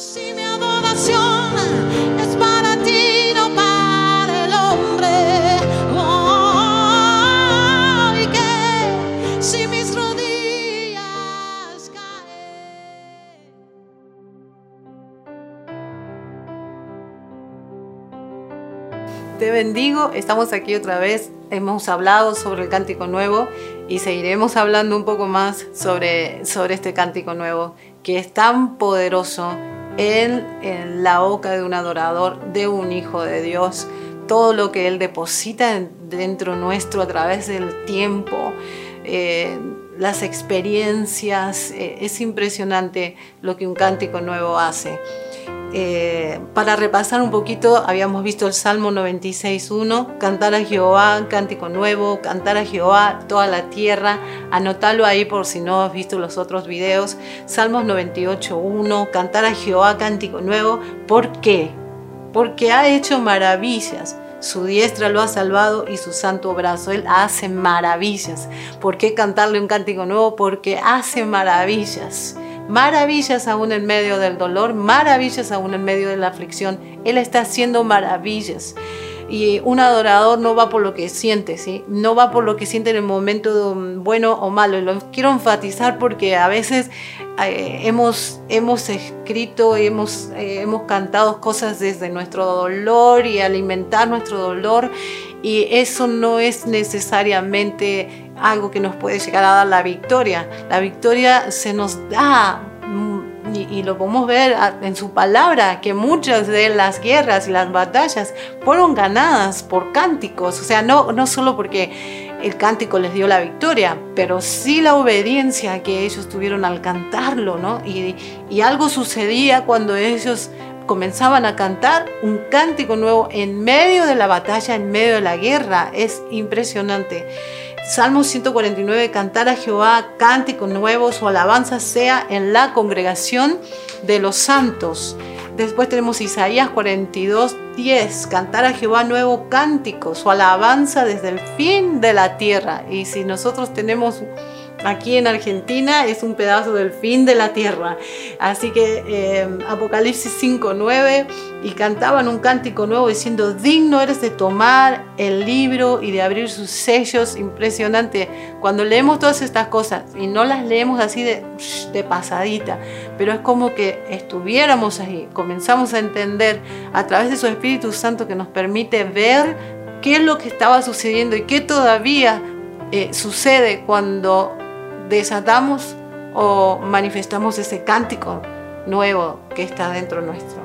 Si mi adoración es para ti, no para el hombre. Oh, que si mis rodillas caen. Te bendigo, estamos aquí otra vez, hemos hablado sobre el cántico nuevo y seguiremos hablando un poco más sobre, sobre este cántico nuevo que es tan poderoso en, en la boca de un adorador, de un hijo de Dios, todo lo que Él deposita en- dentro nuestro a través del tiempo, eh, las experiencias, eh, es impresionante lo que un cántico nuevo hace. Eh, para repasar un poquito, habíamos visto el Salmo 96.1, cantar a Jehová, cántico nuevo, cantar a Jehová, toda la tierra, anotalo ahí por si no has visto los otros videos. Salmos 98.1, cantar a Jehová, cántico nuevo, ¿por qué? Porque ha hecho maravillas. Su diestra lo ha salvado y su santo brazo. Él hace maravillas. ¿Por qué cantarle un cántico nuevo? Porque hace maravillas maravillas aún en medio del dolor, maravillas aún en medio de la aflicción. Él está haciendo maravillas. Y un adorador no va por lo que siente, ¿sí? No va por lo que siente en el momento bueno o malo. Y lo quiero enfatizar porque a veces eh, hemos, hemos escrito hemos, eh, hemos cantado cosas desde nuestro dolor y alimentar nuestro dolor. Y eso no es necesariamente algo que nos puede llegar a dar la victoria. La victoria se nos da mm, y, y lo podemos ver en su palabra, que muchas de las guerras y las batallas fueron ganadas por cánticos, o sea, no, no solo porque el cántico les dio la victoria, pero sí la obediencia que ellos tuvieron al cantarlo, ¿no? Y, y algo sucedía cuando ellos comenzaban a cantar un cántico nuevo en medio de la batalla, en medio de la guerra. Es impresionante. Salmo 149, cantar a Jehová, cántico nuevo, su alabanza sea en la congregación de los santos. Después tenemos Isaías 42, 10, cantar a Jehová nuevo cántico, su alabanza desde el fin de la tierra. Y si nosotros tenemos aquí en Argentina es un pedazo del fin de la tierra. Así que eh, Apocalipsis 5.9 y cantaban un cántico nuevo diciendo, digno eres de tomar el libro y de abrir sus sellos. Impresionante. Cuando leemos todas estas cosas y no las leemos así de, pasadita, pero es como que estuviéramos ahí, comenzamos a entender a través de su Espíritu Santo que nos permite ver qué es lo que estaba sucediendo y qué todavía eh, sucede cuando desatamos o manifestamos ese cántico nuevo que está dentro nuestro.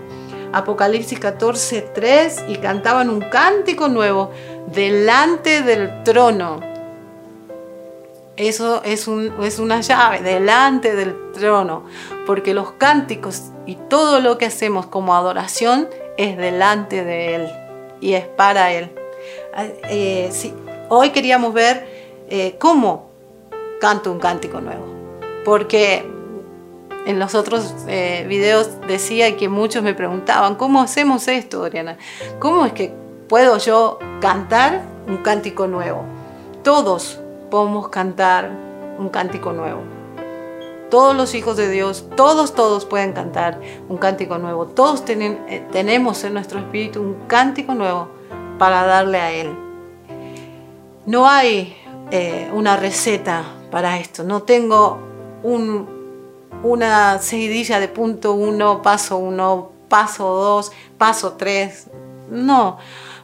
Apocalipsis 14, 3 y cantaban un cántico nuevo delante del trono. Eso es, un- es una llave, delante del trono, porque los cánticos y todo lo que hacemos como adoración es delante de Él y es para Él. Ah, eh, hoy queríamos ver eh, cómo canto un cántico nuevo, porque en los otros eh, videos decía que muchos me preguntaban, ¿cómo hacemos esto, Oriana? ¿Cómo es que puedo yo cantar un cántico nuevo? Todos podemos cantar un cántico nuevo. Todos los hijos de Dios, todos, todos pueden cantar un cántico nuevo. Todos tienen, eh, tenemos en nuestro espíritu un cántico nuevo para darle a Él. No hay eh, una receta para esto. No tengo un, una seguidilla de punto uno, paso uno, paso dos, paso tres. No,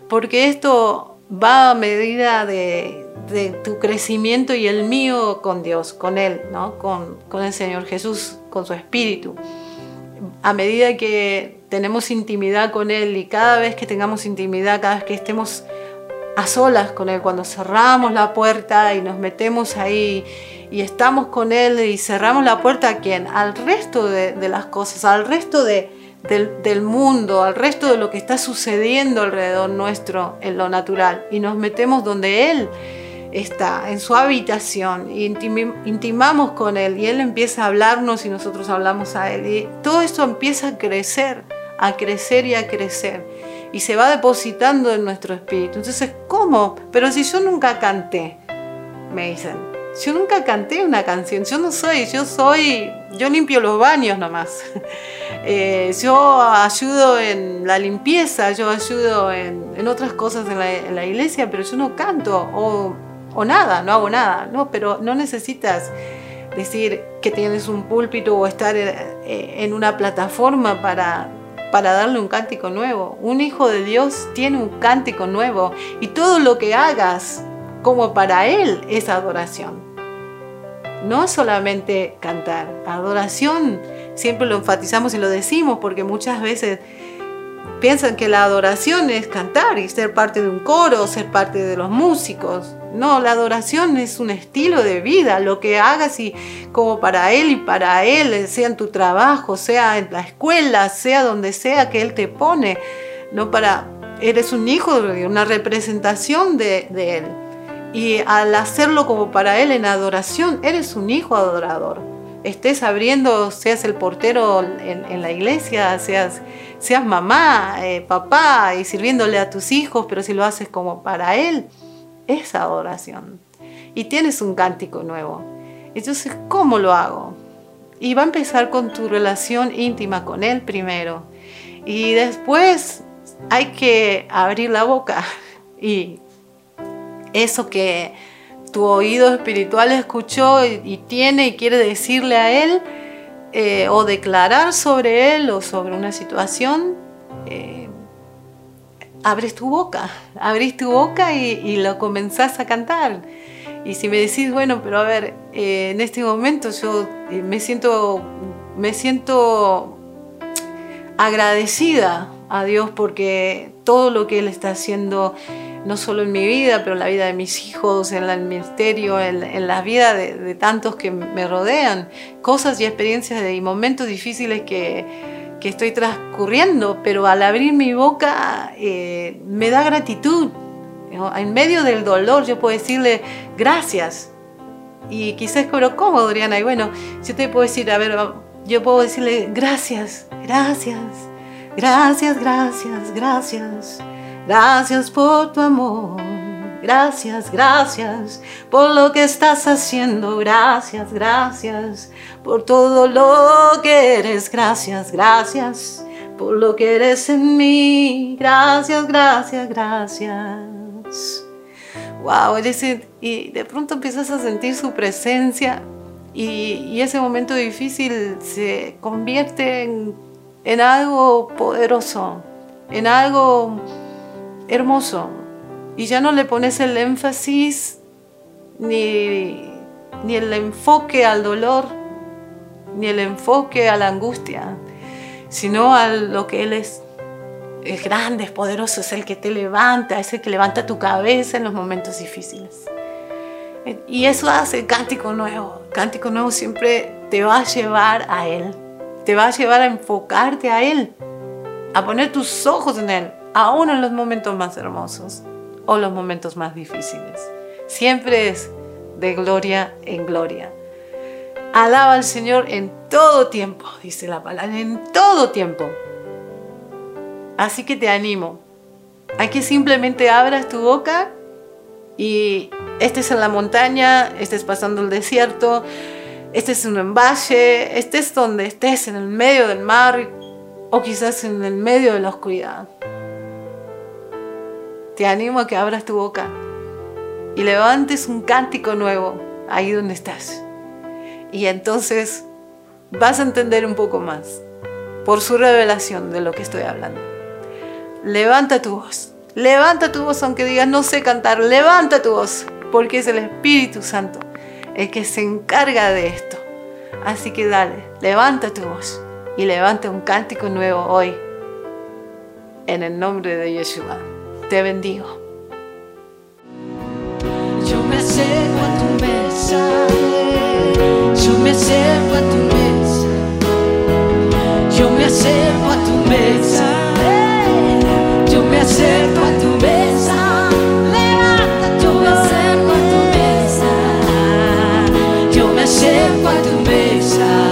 porque esto va a medida de, de tu crecimiento y el mío con Dios, con Él, ¿no? con, con el Señor Jesús, con su Espíritu. A medida que tenemos intimidad con Él y cada vez que tengamos intimidad, cada vez que estemos a solas con Él, cuando cerramos la puerta y nos metemos ahí y estamos con Él y cerramos la puerta a quién? Al resto de, las cosas, al resto de, del, mundo, al resto de lo que está sucediendo alrededor nuestro en lo natural. Y nos metemos donde Él está, en su habitación, y intimamos con Él y Él empieza a hablarnos y nosotros hablamos a Él. Y todo esto empieza a crecer, a crecer y a crecer y se va depositando en nuestro espíritu. Entonces, ¿cómo? Pero si yo nunca canté, me dicen. Yo nunca canté una canción, yo no soy, yo soy yo limpio los baños nomás. Eh, yo ayudo en la limpieza, yo ayudo en, otras cosas en la, iglesia, pero yo no canto o, o nada, no hago nada. No, pero no necesitas decir que tienes un púlpito o estar eh, en una plataforma para, para darle un cántico nuevo. Un hijo de Dios tiene un cántico nuevo y todo lo que hagas como para Él es adoración. No solamente cantar, adoración siempre lo enfatizamos y lo decimos porque muchas veces piensan que la adoración es cantar y ser parte de un coro, ser parte de los músicos. No, la adoración es un estilo de vida, lo que hagas y como para Él y para Él, sea en tu trabajo, sea en la escuela, sea donde sea que Él te pone, no para, eres un hijo, una representación de, de Él. Y al hacerlo como para Él en adoración, eres un hijo adorador. Estés abriendo, seas el portero en, la iglesia, seas, seas mamá, eh, papá y sirviéndole a tus hijos, pero si lo haces como para Él, es adoración. Y tienes un cántico nuevo. Entonces, ¿cómo lo hago? Y va a empezar con tu relación íntima con Él primero. Y después hay que abrir la boca y eso que tu oído espiritual escuchó y, tiene y quiere decirle a Él eh, o declarar sobre Él o sobre una situación, eh, abres tu boca, abrís tu boca y, lo comenzás a cantar. Y si me decís, bueno, pero a ver, eh, en este momento yo me siento, me siento agradecida a Dios porque todo lo que Él está haciendo no solo en mi vida, pero en la vida de mis hijos, en el ministerio, en, la vida de, tantos que me rodean, cosas y experiencias y momentos difíciles que, estoy transcurriendo, pero al abrir mi boca eh, me da gratitud. En medio del dolor yo puedo decirle gracias. Y quizás, pero ¿cómo, Adriana? Y bueno, yo te puedo decir, a ver, yo puedo decirle gracias, gracias, gracias, gracias, gracias. Gracias por tu amor. Gracias, gracias por lo que estás haciendo. Gracias, gracias por todo lo que eres. Gracias, gracias por lo que eres en mí. Gracias, gracias, gracias. Wow, y de pronto empiezas a sentir su presencia y, ese momento difícil se convierte en algo poderoso, en algo hermoso. Y ya no le pones el énfasis ni, ni el enfoque al dolor, ni el enfoque a la angustia, sino a lo que Él es. Es grande, es poderoso, es el que te levanta, es el que levanta tu cabeza en los momentos difíciles. Y eso hace cántico nuevo. cántico nuevo siempre te va a llevar a Él. Te va a llevar a enfocarte a Él. A poner tus ojos en Él aún en los momentos más hermosos o los momentos más difíciles. Siempre es de gloria en gloria. Alaba al Señor en todo tiempo, dice la palabra, en todo tiempo. Así que te animo a que simplemente abras tu boca y estés en la montaña, estés pasando el desierto, estés en un valle, estés donde estés, en el medio del mar o quizás en el medio de la oscuridad te animo a que abras tu boca y levantes un cántico nuevo ahí donde estás. Y entonces vas a entender un poco más por su revelación de lo que estoy hablando. Levanta tu voz. Levanta tu voz aunque digas no sé cantar. Levanta tu voz porque es el Espíritu Santo el que se encarga de esto. Así que dale, levanta tu voz y levanta un cántico nuevo hoy en el nombre de Yeshua te bendigo. Yo me acerco a tu mesa. Yo me acerco a tu mesa. Yo me acerco a tu mesa. Yo me acerco a tu mesa. Levanta, yo me acerco a tu mesa. Yo me acerco a tu mesa.